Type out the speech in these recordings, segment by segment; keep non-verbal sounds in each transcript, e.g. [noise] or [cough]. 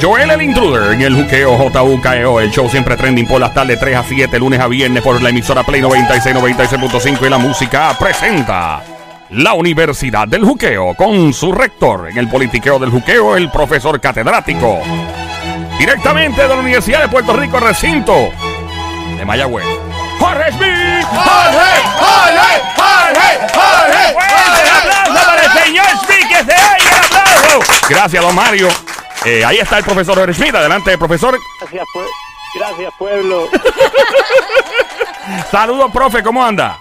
Joel el Intruder en el juqueo JUKEO, el show siempre trending por las tardes 3 a 7, lunes a viernes por la emisora Play 96, 96.5 y la música presenta la Universidad del Juqueo con su rector en el politiqueo del juqueo, el profesor catedrático. Directamente de la Universidad de Puerto Rico, recinto de Mayagüez. Jorge Smith. ¡Jorge! ¡Jorge! ¡Jorge! ¡Jorge! ¡Un aplauso para el señor Smith! ¡Que se oiga el aplauso! Gracias, don Mario. Eh, ahí está el profesor Jorge Smith. Adelante, profesor. Gracias, pue- gracias pueblo. [laughs] Saludos, profe. ¿Cómo anda?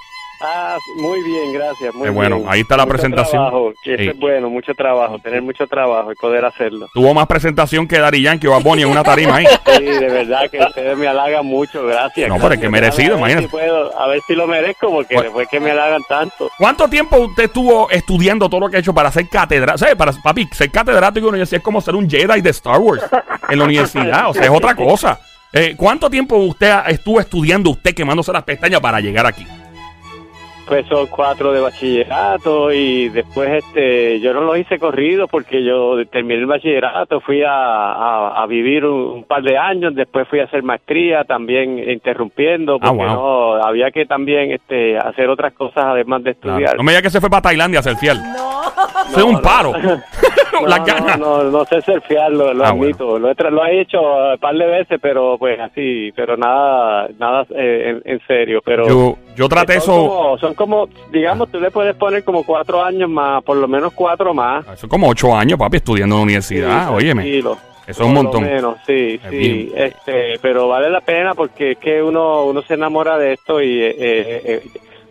Ah, muy bien, gracias. Muy bueno, bien. ahí está la Mucho presentación. trabajo, que eso es bueno, mucho trabajo, tener mucho trabajo y poder hacerlo. Tuvo más presentación que Dari Yankee o Bunny en una tarima ahí. [laughs] Sí, de verdad que ustedes me halagan mucho, gracias. No, pero es que merecido, A imagínate. si puedo- a ver si lo merezco, porque Bueno. después que me halagan tanto. ¿Cuánto tiempo usted estuvo estudiando todo lo que ha hecho para ser catedrático? ¿Sabes? Para, papi, ser catedrático en la universidad es como ser un Jedi de Star Wars en la universidad. O sea, es otra cosa. Eh, ¿Cuánto tiempo usted estuvo estudiando, usted quemándose las pestañas para llegar aquí? Pues son cuatro de bachillerato y después este yo no lo hice corrido porque yo terminé el bachillerato, fui a, a, a vivir un, un par de años, después fui a hacer maestría también interrumpiendo Ah, porque wow. no había que también este hacer otras cosas además de estudiar. No me diga que se fue para Tailandia a ser fiel. No. Es un no. paro. [laughs] No, Las no, ganas. no, no sé surfear, lo, lo Ah, admito. Lo, he, lo he hecho un par de veces, pero pues así, pero nada, nada eh, en, en serio. Pero Yo, yo traté son eso. Como, son como, digamos, tú le puedes poner como cuatro años más, por lo menos cuatro más. Eso es como ocho años, papi, estudiando en la universidad. Sí, Óyeme. tranquilo. Eso es un montón. Menos, sí, Es sí. bien. Este, pero vale la pena porque es que uno, uno se enamora de esto y eh, eh,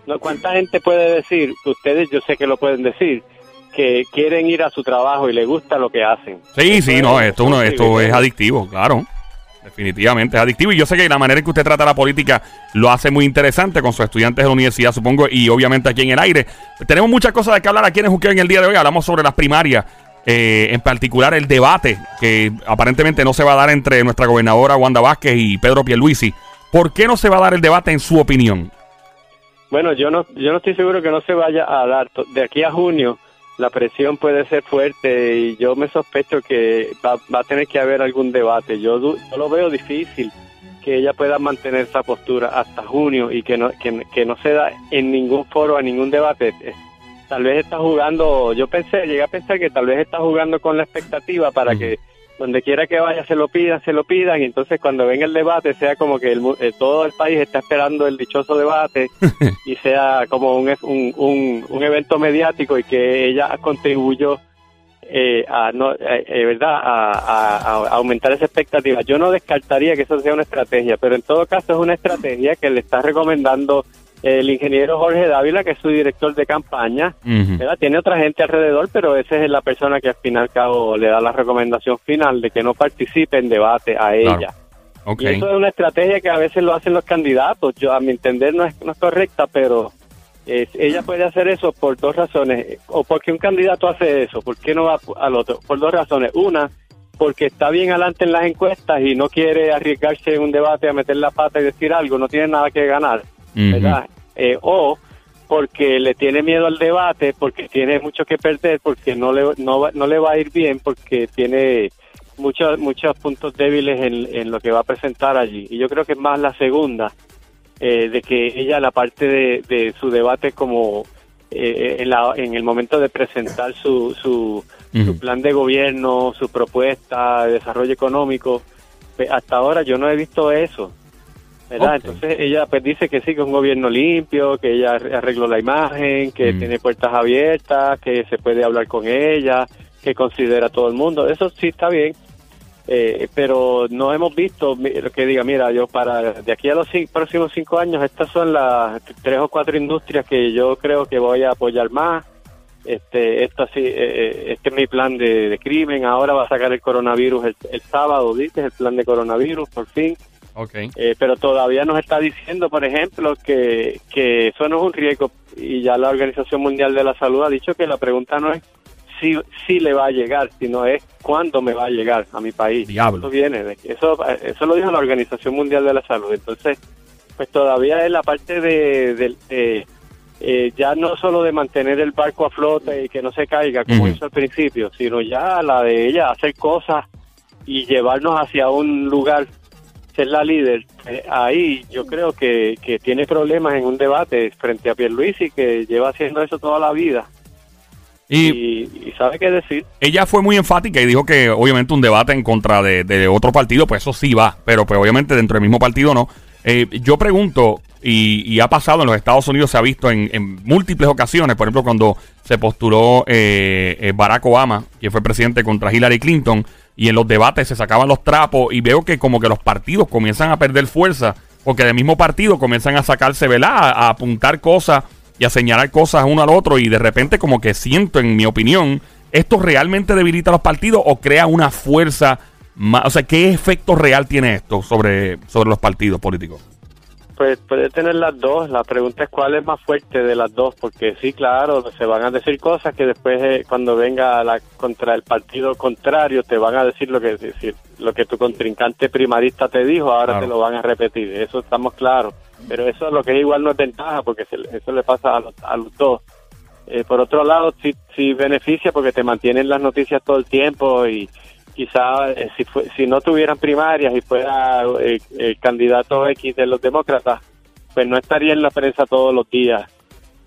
eh, ¿cuánta gente puede decir? Ustedes, yo sé que lo pueden decir, que quieren ir a su trabajo y les gusta lo que hacen. Sí, sí, no, esto, uno, esto es adictivo, claro. Definitivamente es adictivo. Y yo sé que la manera en que usted trata la política lo hace muy interesante con sus estudiantes de la universidad, supongo, y obviamente aquí en el aire. Tenemos muchas cosas de que hablar aquí en Juqueo en el día de hoy. Hablamos sobre las primarias, eh, en particular el debate que aparentemente no se va a dar entre nuestra gobernadora Wanda Vázquez y Pedro Pierluisi. ¿Por qué no se va a dar el debate en su opinión? Bueno, yo no, yo no estoy seguro que no se vaya a dar. De aquí a junio la presión puede ser fuerte y yo me sospecho que va, va a tener que haber algún debate. Yo, yo lo veo difícil que ella pueda mantener esa postura hasta junio y que no, que, que no se da en ningún foro, a ningún debate. Tal vez está jugando, yo pensé, llegué a pensar que tal vez está jugando con la expectativa para que donde quiera que vaya se lo pidan, se lo pidan, y entonces cuando venga el debate sea como que el eh, todo el país está esperando el dichoso debate [laughs] y sea como un, un, un, un evento mediático y que ella contribuyó eh, a no eh, eh, verdad a, a- a aumentar esa expectativa. Yo no descartaría que eso sea una estrategia, pero en todo caso es una estrategia que le está recomendando el ingeniero Jorge Dávila, que es su director de campaña. ¿verdad? Tiene otra gente alrededor, pero esa es la persona que al fin y al cabo le da la recomendación final de que no participe en debate a Claro. ella. Ok. Y eso es una estrategia que a veces lo hacen los candidatos. Yo, a mi entender, no es, no es correcta, pero eh, ella puede hacer eso por dos razones. O porque un candidato hace eso, ¿por qué no va al otro? Por dos razones. Una, porque está bien adelante en las encuestas y no quiere arriesgarse en un debate a meter la pata y decir algo, no tiene nada que ganar. Eh, o porque le tiene miedo al debate, porque tiene mucho que perder, porque no le, no, va- no le va a ir bien, porque tiene muchos muchos puntos débiles en, en lo que va a presentar allí. Y yo creo que es más la segunda, eh, de que ella la parte de, de su debate como eh, en, la- en el momento de presentar su, su, su plan de gobierno, su propuesta de desarrollo económico, pues, hasta ahora yo no he visto eso. ¿Verdad? Entonces ella pues dice que sí, que es un gobierno limpio, que ella arre- arregló la imagen, que Mm. tiene puertas abiertas, que se puede hablar con ella, que considera a todo el mundo. Eso sí está bien, eh, pero no hemos visto que diga, mira, yo para de aquí a los próximos cinco años, estas son las tres o cuatro industrias que yo creo que voy a apoyar más. Este, esto sí, eh, eh, este es mi plan de, de crimen. Ahora va a sacar el coronavirus el, el sábado, dices, el plan de coronavirus, por fin. Ok. Eh, pero todavía nos está diciendo, por ejemplo, que, que eso no es un riesgo y ya la Organización Mundial de la Salud ha dicho que la pregunta no es si, si le va a llegar, sino es cuándo me va a llegar a mi país. Diablo. Eso viene, de- eso, eso lo dijo la Organización Mundial de la Salud. Entonces, pues todavía es la parte de, eh, ya no solo de mantener el barco a flote y que no se caiga como hizo al principio, sino ya la de ella hacer cosas y llevarnos hacia un lugar, ser la líder, eh, ahí yo creo que, que tiene problemas en un debate frente a Pierluisi, que lleva haciendo eso toda la vida. Y, Y, y sabe qué decir. ella fue muy enfática y dijo que obviamente un debate en contra de, de otro partido, pues eso sí va, pero pues obviamente dentro del mismo partido no. Eh, yo pregunto, y, y ha pasado en los Estados Unidos, se ha visto en, en múltiples ocasiones, por ejemplo cuando se postuló eh, eh, Barack Obama, que fue presidente contra Hillary Clinton, y en los debates se sacaban los trapos y veo que como que los partidos comienzan a perder fuerza, porque del mismo partido comienzan a sacarse, ¿verdad? A, apuntar cosas y a señalar cosas uno al otro y de repente como que siento, en mi opinión, esto realmente debilita a los partidos o crea una fuerza más, o sea, ¿qué efecto real tiene esto sobre, sobre los partidos políticos? Pues puede tener las dos. La pregunta es cuál es más fuerte de las dos, porque sí, claro, se van a decir cosas que después eh, cuando venga la contra el partido contrario te van a decir lo que decir, lo que tu contrincante primarista te dijo, ahora Claro. te lo van a repetir. Eso estamos claros. Pero eso es lo que es igual no es ventaja, porque se- eso le pasa a los, a los dos. Eh, por otro lado, sí, sí beneficia porque te mantienen las noticias todo el tiempo y quizá eh, si, fue- si no tuvieran primarias y fuera eh, el candidato X de los demócratas, pues no estaría en la prensa todos los días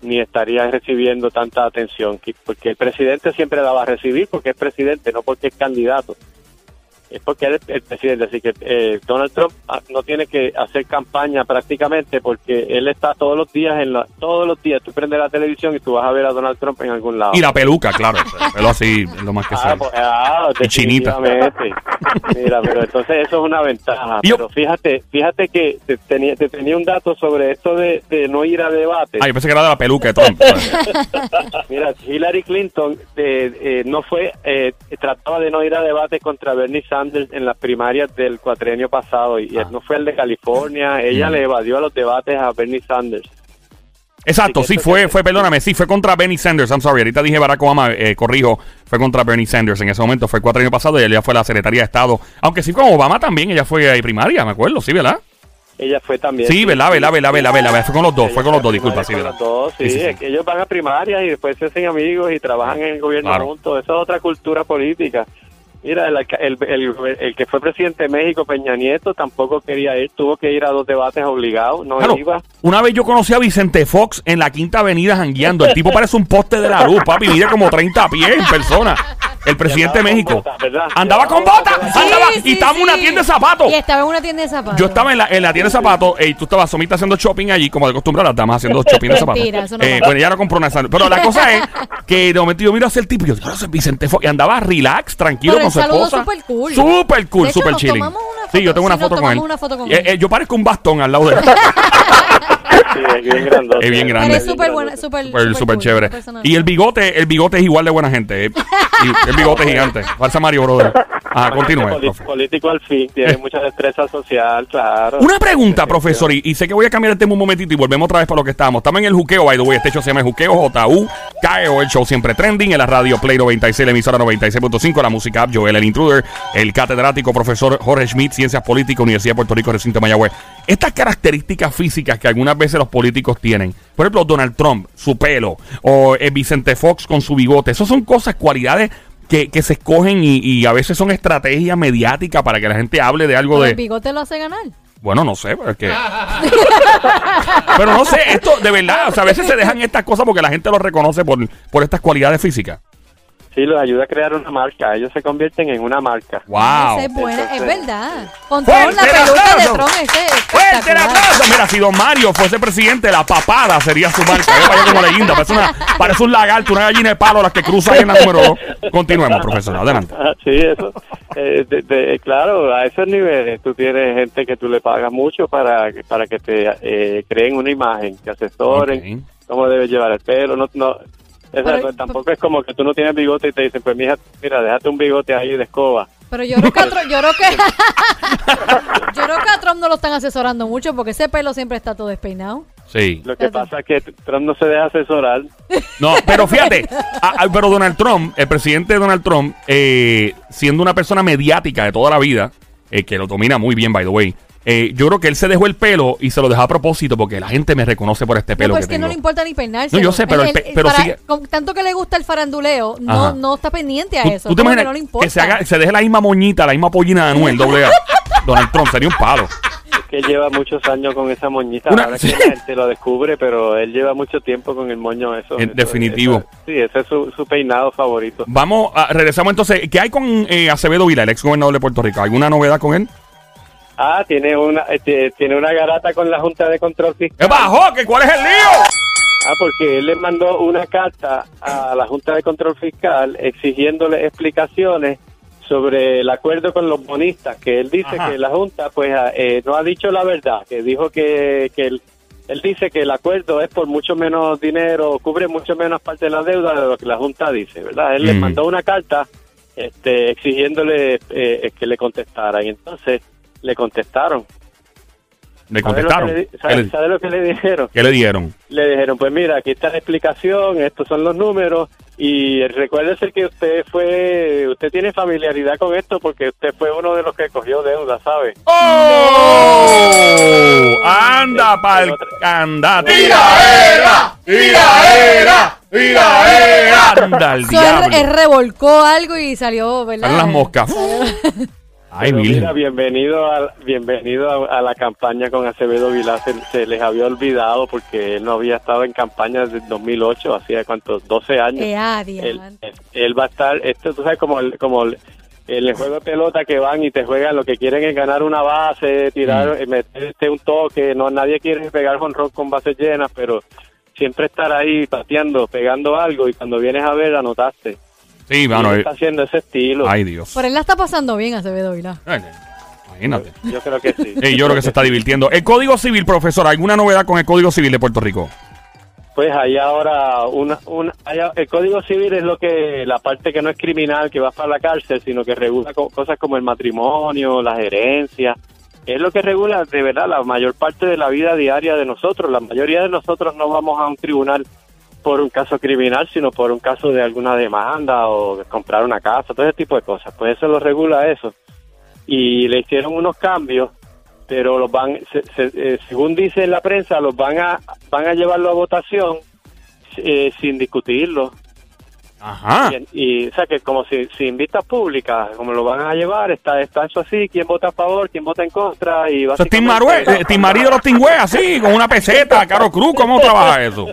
ni estaría recibiendo tanta atención, que- porque el presidente siempre la va a recibir porque es presidente, no porque es candidato. Es porque él es el presidente, así que eh, Donald Trump ah, no tiene que hacer campaña prácticamente porque él está todos los días en la, todos los días tú prendes la televisión y tú vas a ver a Donald Trump en algún lado. Y la peluca, claro, [laughs] el pelo así es lo más que Ah, sea. pues, ah, Y chinita. Mira, pero entonces eso es una ventaja. Yo- Pero fíjate, fíjate que te tenía, te tenía un dato sobre esto de, de no ir a debate. Ah, yo pensé que era de la peluca de Trump. [laughs] Mira, Hillary Clinton eh, eh, no fue, eh, trataba de no ir a debate contra Bernie Sanders en las primarias del cuatrenio pasado y Ah. él no fue el de California. Ella Mm. le evadió a los debates a Bernie Sanders. Exacto, sí, fue, fue, perdóname, sí, fue contra Bernie Sanders. I'm sorry, ahorita dije Barack Obama, eh, corrijo, fue contra Bernie Sanders en ese momento, fue cuatro años pasado y ella fue la secretaria de Estado. Aunque sí, con Obama también, ella fue ahí primaria, me acuerdo, sí, ¿verdad? Ella fue también. Sí, ¿verdad? ¿verdad? ¿verdad? ¿verdad? ¿verdad? Fue con los dos, Ella fue con los dos, disculpa, sí, con ¿verdad? los dos, sí, Sí, sí, sí. es que ellos van a primarias y después se hacen amigos y trabajan en el gobierno Claro. juntos. Eso es otra cultura política. Mira, el, el, el- el que fue presidente de México, Peña Nieto, tampoco quería ir, tuvo que ir a dos debates obligados, no Claro, iba. una vez yo conocí a Vicente Fox en la Quinta Avenida jangueando. El tipo parece un poste de la luz, papi, mide como 30 pies en persona. El presidente de México. Andaba con botas, botas. andaba, Sí, y sí, estaba en una tienda de zapatos. Y estaba en una tienda de zapatos. Yo estaba en la, en la tienda de zapatos y tú estabas Somita haciendo shopping allí, como de costumbre, las damas haciendo [laughs] shopping de zapatos. Mentira, eso no Eh, pasa. bueno, ella no compró nada. Pero la cosa es que de momento yo miro hacia el tipo y yo digo, "Ese es Vicente Fox. Y andaba relax, tranquilo Pero con el su esposa. súper cool. Súper cool, De hecho, súper nos chilling. tomamos una Sí, yo tengo una foto con él. una foto con Eh, él. eh, yo parezco un bastón al lado de él. [laughs] Sí, es bien grandote. Es bien grande. Pero es súper buena, súper, Súper súper cool, chévere. Y el bigote, el bigote es igual de buena gente. eh. Y el bigote gigante. Falsa Mario, brother. Ajá, continúe, Poli- profe. político al fin, tiene mucha destreza social, claro. Una pregunta, profesor, y, y sé que voy a cambiar el tema un momentito y volvemos otra vez para lo que estábamos. Estamos en el juqueo, by the way. Este show se llama el Juqueo, J-U, K-E-O, el show siempre trending, en la radio Play 96, la emisora 96.5, la música app, Joel el Intruder, el catedrático profesor Jorge Schmidt, Ciencias Políticas, Universidad de Puerto Rico, Recinto Mayagüez. Estas características físicas que algunas veces los políticos tienen, por ejemplo, Donald Trump, su pelo, o eh, Vicente Fox con su bigote, esas son cosas, cualidades que, que se escogen y, y a veces son estrategias mediáticas para que la gente hable de algo Pero de... el bigote lo hace ganar. Bueno, no sé, pero es que. [laughs] pero no sé, esto de verdad, o sea, a veces se dejan estas cosas porque la gente lo reconoce por, por estas cualidades físicas. Sí, los ayuda a crear una marca. Ellos se convierten en una marca. ¡Wow! Es buena, es Entonces- verdad. Con ¡Fuerte la el peluca de aplauso! Trump este es ¡Fuerte el aplauso! Mira, si Don Mario fuese presidente, la papada sería su marca. Yo vaya como leyenda, parece, una, parece un lagarto, una gallina de palo, las que cruza ahí en la número 2. Continuemos, profesor, adelante. Ah, Sí, eso. Eh, de- de- claro, a esos niveles tú tienes gente que tú le pagas mucho para, para que te eh, creen una imagen, que asesoren Ok. cómo debes llevar el pelo. No, no, Pero- pues, tampoco es como que tú no tienes bigote y te dicen, pues mija, mira, déjate un bigote ahí de escoba. Pero yo creo que a Trump, yo creo que [laughs] [laughs] yo creo que a Trump no lo están asesorando mucho porque ese pelo siempre está todo despeinado. Sí. Lo que pasa es que Trump no se deja asesorar. No, pero fíjate, a- a- pero Donald Trump, el presidente Donald Trump, eh, siendo una persona mediática de toda la vida, eh, que lo domina muy bien, by the way, Eh, yo creo que él se dejó el pelo y se lo dejó a propósito porque la gente me reconoce por este No, pelo pues que es que no tengo. le importa ni peinarse. No, yo sé, pero el pe- pero sigue- con tanto que le gusta el faranduleo, no, no está pendiente a ¿Tú, eso. tú te imaginas que no le que, importa. se, haga, se deje la misma moñita, la misma pollina de Anuel, doble A? [laughs] Donald Trump sería un palo. Es que él lleva muchos años con esa moñita. Una- Ahora es que la [laughs] gente lo descubre, pero él lleva mucho tiempo con el moño eso. En eso- definitivo. eso- sí, ese es su, su peinado favorito. Vamos, a, regresamos entonces. ¿Qué hay con eh, Acevedo Vila, el ex gobernador de Puerto Rico? ¿Alguna novedad con él? Ah, tiene una este, tiene una garata con la Junta de Control ¿Qué Fiscal. bajó? ¿Qué, ¿Cuál es el lío? Ah, porque él le mandó una carta a la Junta de Control Fiscal exigiéndole explicaciones sobre el acuerdo con los bonistas, que él dice Ajá. que la Junta pues ah, eh, no ha dicho la verdad, que dijo que, que él, él dice que el acuerdo es por mucho menos dinero, cubre mucho menos parte de la deuda de lo que la Junta dice, ¿verdad? Él le Mm. mandó una carta este, exigiéndole eh, que le contestara y entonces le contestaron. Le ¿Sabe lo contestaron. le- ¿Qué sabe- le, sabe lo que le dijeron? qué le dieron? le dijeron, pues mira, aquí está la explicación, estos son los números y recuérdese que usted fue, usted tiene familiaridad con esto porque usted fue uno de los que cogió deuda, ¿sabe? ¡Oh! ¡Anda pa'l candate! ¡Tiraera! ¡Tiraera! ¡Tiraera! ¡Anda al Eso diablo! él revolcó algo y salió, ¿verdad? Salen las moscas. [laughs] [laughs] Ay, mira, bienvenido a, bienvenido a, a la campaña con Acevedo Vilá. Se, se les había olvidado porque él no había estado en campaña desde el 2008, hacía cuántos, 12 años. Eh, ah, él, diamante. él- él va a estar, esto tú sabes como el, como el, el juego de pelota que van y te juegan, lo que quieren es ganar una base, tirar, Mm. meterte un toque, no nadie quiere pegar jonrón con bases llenas, pero siempre estar ahí pateando, pegando algo y cuando vienes a ver anotaste. Sí, Y mano. él eh, está haciendo ese estilo. Ay, Dios. Por él la está pasando bien Acevedo Vilá. Ay, Imagínate. Yo creo que sí. Sí, yo creo que se está divirtiendo. El Código Civil, profesor, ¿alguna novedad con el Código Civil de Puerto Rico? Pues hay ahora una, una hay el Código Civil es lo que la parte que no es criminal que va para la cárcel, sino que regula co- cosas como el matrimonio, las herencias. Es lo que regula de verdad la mayor parte de la vida diaria de nosotros. La mayoría de nosotros no vamos a un tribunal por un caso criminal, sino por un caso de alguna demanda o de comprar una casa, todo ese tipo de cosas. Pues eso lo regula eso. Y le hicieron unos cambios pero los van, se- se- eh, según dice la prensa, los van a van a llevarlo a votación eh, sin discutirlo. Ajá. Y, y, o sea, que como si, sin vistas públicas, como lo van a llevar, está, está eso así, quién vota a favor, quién vota en contra. y Eso es Tim básicamente- Marue, eh, Tim Marí de los Tingües, así, con una peseta, Caro Cruz, ¿cómo trabaja eso?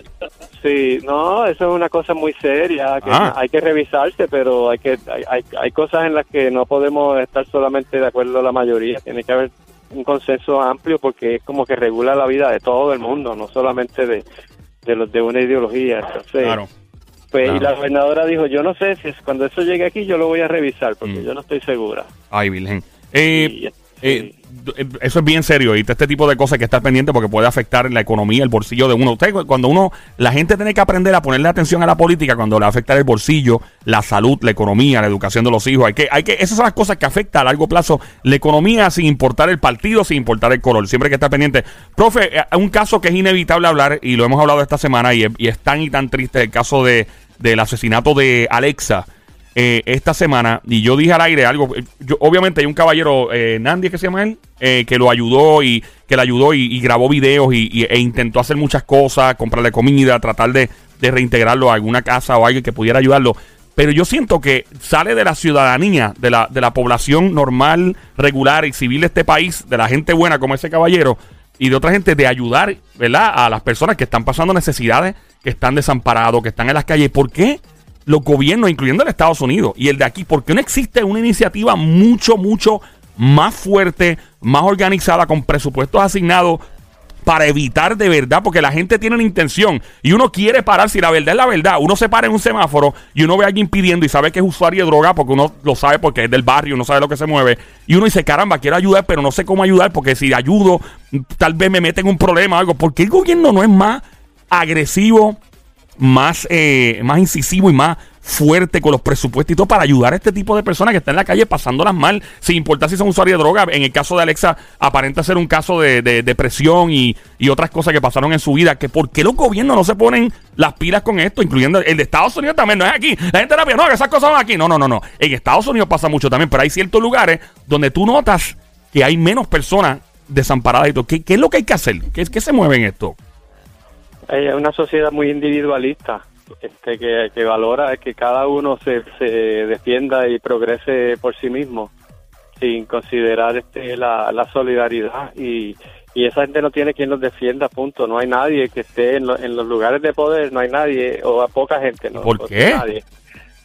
Sí, no, eso es una cosa muy seria, que Ah. hay que revisarse, pero hay que hay, hay, hay cosas en las que no podemos estar solamente de acuerdo la mayoría, tiene que haber un consenso amplio porque es como que regula la vida de todo el mundo, no solamente de, de los de una ideología. Entonces, Claro. pues, claro. y la gobernadora dijo, yo no sé si es, cuando eso llegue aquí yo lo voy a revisar porque Mm. yo no estoy segura. Ay, Virgen. Eh, Y, eh, eh, eso es bien serio y este tipo de cosas que estar pendiente porque puede afectar la economía, el bolsillo de uno. Usted, cu- cuando uno, la gente tiene que aprender a ponerle atención a la política cuando le va a afectar el bolsillo, la salud, la economía, la educación de los hijos. Hay que, hay que, esas son las cosas que afectan a largo plazo la economía sin importar el partido, sin importar el color. Siempre hay que estar pendiente. Profe, eh, un caso que es inevitable hablar y lo hemos hablado esta semana y es, y es tan y tan triste el caso de, del asesinato de Alexa eh, esta semana y yo dije al aire algo. eh, Yo, obviamente hay un caballero, eh, Nandi, ¿es que se llama él? Eh, que lo ayudó y que le ayudó y, grabó videos y, y- e intentó hacer muchas cosas, comprarle comida, tratar de, de reintegrarlo a alguna casa o alguien que pudiera ayudarlo. Pero yo siento que sale de la ciudadanía, de la, de la población normal, regular y civil de este país, de la gente buena como ese caballero y de otra gente de ayudar, ¿verdad? A las personas que están pasando necesidades, que están desamparados, que están en las calles. ¿Por qué? Los gobiernos, incluyendo el Estados Unidos y el de aquí, ¿por qué no existe una iniciativa mucho, mucho más fuerte, más organizada, con presupuestos asignados para evitar de verdad? Porque la gente tiene una intención y uno quiere parar, si la verdad es la verdad, uno se para en un semáforo y uno ve a alguien pidiendo y sabe que es usuario de droga porque uno lo sabe porque es del barrio, uno sabe lo que se mueve y uno dice, caramba, quiero ayudar, pero no sé cómo ayudar porque si ayudo, tal vez me meten en un problema o algo. ¿Por qué el gobierno no es más agresivo? Más, eh, más incisivo y más fuerte con los presupuestos y todo para ayudar a este tipo de personas que están en la calle pasándolas mal, sin importar si son usuarios de droga. En el caso de Alexa, aparenta ser un caso de, de depresión y, otras cosas que pasaron en su vida. Que ¿Por qué los gobiernos no se ponen las pilas con esto? Incluyendo el de Estados Unidos también, no es aquí. La gente la no, que esas cosas van aquí. No, no, no, no. En Estados Unidos pasa mucho también, pero hay ciertos lugares donde tú notas que hay menos personas desamparadas y todo. ¿Qué, qué es lo que hay que hacer? ¿Qué, qué se mueve en esto? Es una sociedad muy individualista, este, que, que valora que cada uno se, se defienda y progrese por sí mismo, sin considerar este, la, la solidaridad. Y, y esa gente no tiene quien los defienda, punto. No hay nadie que esté en, lo- en los lugares de poder, no hay nadie, o a poca gente. No, ¿Por qué? Nadie,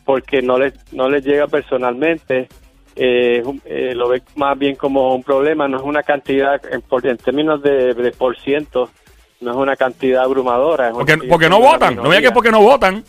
porque no les, no les llega personalmente. eh, eh, lo ve más bien como un problema, no es una cantidad, en, por- en términos de, de por ciento, no es una cantidad abrumadora. es Porque, porque no votan. No veía que minoría. porque no votan.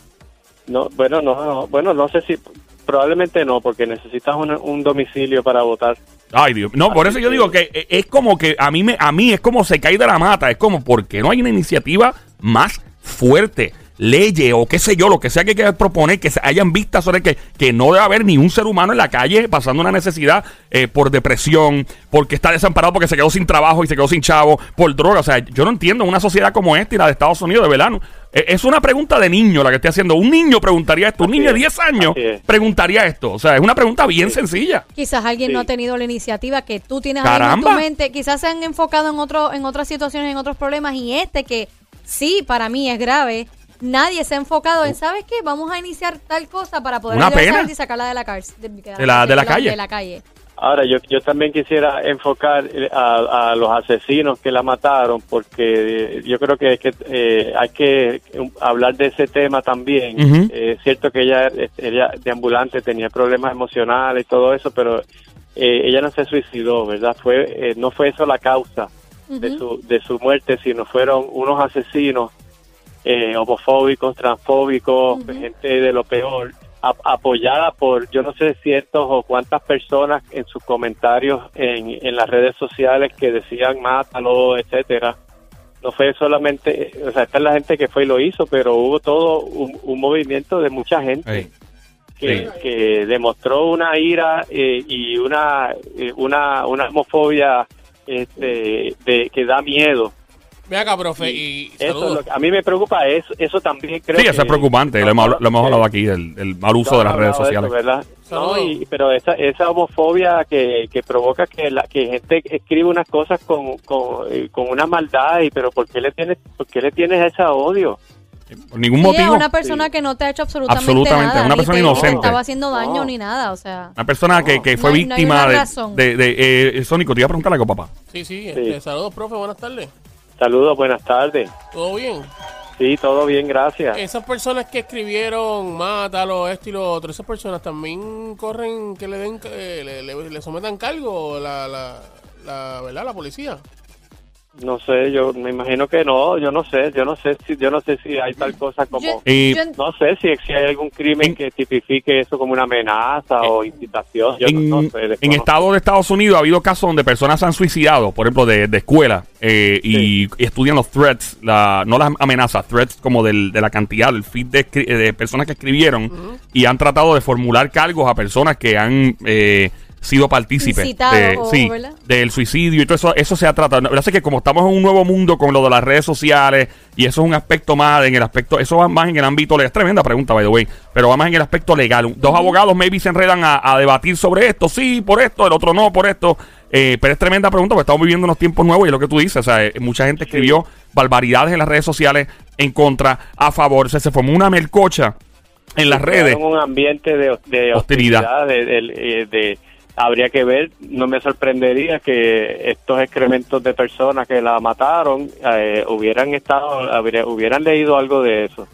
No, bueno, no, no, bueno, no sé si, probablemente no, porque necesitas un, un domicilio para votar. Ay, Dios. No, por eso yo digo que eh, es como que a mí, me, a mí es como se cae de la mata. Es como, ¿por qué no hay una iniciativa más fuerte? Leyes o qué sé yo, lo que sea que hay que proponer, que se hayan vistas sobre que, que no debe haber ni un ser humano en la calle pasando una necesidad eh, por depresión, porque está desamparado, porque se quedó sin trabajo y se quedó sin chavo, por droga. O sea, yo no entiendo una sociedad como esta y la de Estados Unidos, de verdad. no. Eh, Es una pregunta de niño la que estoy haciendo. Un niño preguntaría esto, un Así niño de es, 10 años es. preguntaría esto. O sea, es una pregunta bien sencilla. Quizás alguien Sí. no ha tenido la iniciativa que tú tienes ahí en Caramba. tu mente. Quizás se han enfocado en otro, en otras situaciones, en otros problemas. Y este que sí, para mí es grave. Nadie se ha enfocado en, ¿sabes qué? Vamos a iniciar tal cosa para poder Una pena. y sacarla de la cárcel. De, De la- de la calle. De la calle. Ahora, yo, yo también quisiera enfocar eh, a, a los asesinos que la mataron, porque eh, yo creo que, que, eh, hay que eh, hablar de ese tema también. Eh, es cierto que ella, ella de ambulante tenía problemas emocionales y todo eso, pero eh, ella no se suicidó, ¿verdad? Fue eh, No fue eso la causa de, su, de su muerte, sino fueron unos asesinos eh, homofóbicos, transfóbicos, gente de lo peor, ap- apoyada por yo no sé cientos o cuántas personas en sus comentarios en, en las redes sociales que decían mátalo, etcétera. No fue solamente, o sea, esta es la gente que fue y lo hizo, pero hubo todo un, un movimiento de mucha gente que, Sí. que demostró una ira eh, y una, eh, una, una homofobia este, de, que da miedo. Ve acá, profe, y Eso lo que- a mí me preocupa eso, eso también creo Sí, que eso es preocupante. Lo hemos, lo hemos hablado aquí, el, el mal uso de las redes sociales. ¿verdad? Saludos. No, y- pero esa, esa homofobia que, que provoca que la que gente escribe unas cosas con, con, eh, con una maldad y pero ¿por qué le tienes por qué le tienes ese odio? Por ningún Sí, es motivo. una persona que no te ha hecho absolutamente, Absolutamente, nada. una persona inocente. estaba haciendo daño No. ni nada, o sea. Una persona que, que fue No no víctima de, de, de- eh, Sónico, te iba a preguntar algo, papá. Sí, sí, este, Sí. saludos, profe, buenas tardes. Saludos, buenas tardes. ¿Todo bien? Sí, todo bien, gracias. Esas personas que escribieron mátalo, esto y lo otro, esas personas también corren que le den, eh, le, le- le sometan cargo la, la, la, ¿verdad? La policía. No sé, yo me imagino que no, yo no sé, yo no sé si yo no sé si hay tal cosa como Yo- Y- yo- no sé si, si hay algún crimen En- que tipifique eso como una amenaza o incitación. Yo en, no, no sé. en estados de Estados Unidos ha habido casos donde personas se han suicidado, por ejemplo, de, de escuela, eh, y, y estudian los threats, la, no las amenazas, threats como del, de la cantidad, el feed de personas que escribieron, y han tratado de formular cargos a personas que han eh, sido partícipes Incitado, de- o- sí, ¿verdad? del suicidio y todo eso, eso se ha tratado. Que pasa es que como estamos en un nuevo mundo con lo de las redes sociales, y eso es un aspecto más en el aspecto, eso va más en el ámbito legal. Es tremenda pregunta, by the way, pero va más en el aspecto legal. Dos abogados maybe se enredan a, a debatir sobre esto, sí, por esto, el otro no, por esto. Eh, pero es tremenda pregunta porque estamos viviendo unos tiempos nuevos y es lo que tú dices, o sea, eh, mucha gente escribió barbaridades en las redes sociales en contra, a favor, o sea, se formó una melcocha en las redes. Un ambiente de, de Hostilidad. hostilidad, de, de- eh, de- habría que ver, no me sorprendería que estos excrementos de personas que la mataron eh, hubieran estado, habría- hubieran leído algo de eso.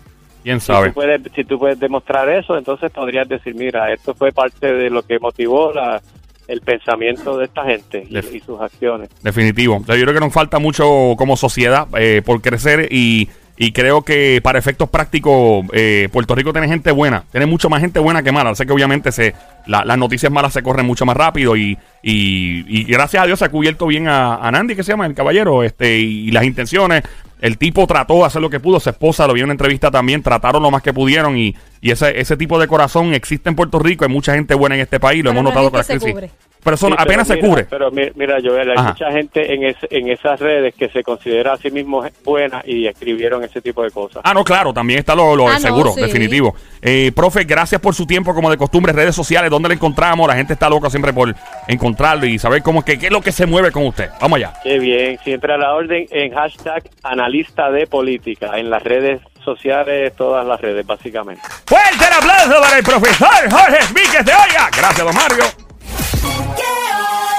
¿Quién Si sabe? tú, puedes, si tú puedes demostrar eso, entonces podrías decir, mira, esto fue parte de lo que motivó la, el pensamiento de esta gente y, sus acciones. Definitivo. O sea, yo creo que nos falta mucho como sociedad eh, por crecer y, y creo que para efectos prácticos eh, Puerto Rico tiene gente buena. Tiene mucho más gente buena que mala. Sé que obviamente se, la- las noticias malas se corren mucho más rápido y, y, y gracias a Dios se ha cubierto bien a, a Nandi, que se llama el caballero, este y, las intenciones. El tipo trató de hacer lo que pudo, su esposa lo vio en una entrevista también, trataron lo más que pudieron y, y ese, ese tipo de corazón existe en Puerto Rico, hay mucha gente buena en este país, lo Pero hemos notado con la crisis. cubre. Pero eso Sí, pero apenas se mira- cubre. Pero mi- mira, Joel, hay Ajá. mucha gente en, es- en esas redes que se considera a sí mismo buena y escribieron ese tipo de cosas. Ah, no, claro, también está lo, lo Ah, no, seguro, sí. definitivo. Eh, profe, gracias por su tiempo, como de costumbre, redes sociales, ¿dónde le encontramos? La gente está loca siempre por encontrarlo y saber cómo que, qué es lo que se mueve con usted. Vamos allá. Qué bien, siempre a la orden en hashtag analista de política, en las redes sociales, todas las redes, básicamente. Fuerte el aplauso para el profesor Jorge Víquez de Oiga. Gracias, don Mario. Yeah.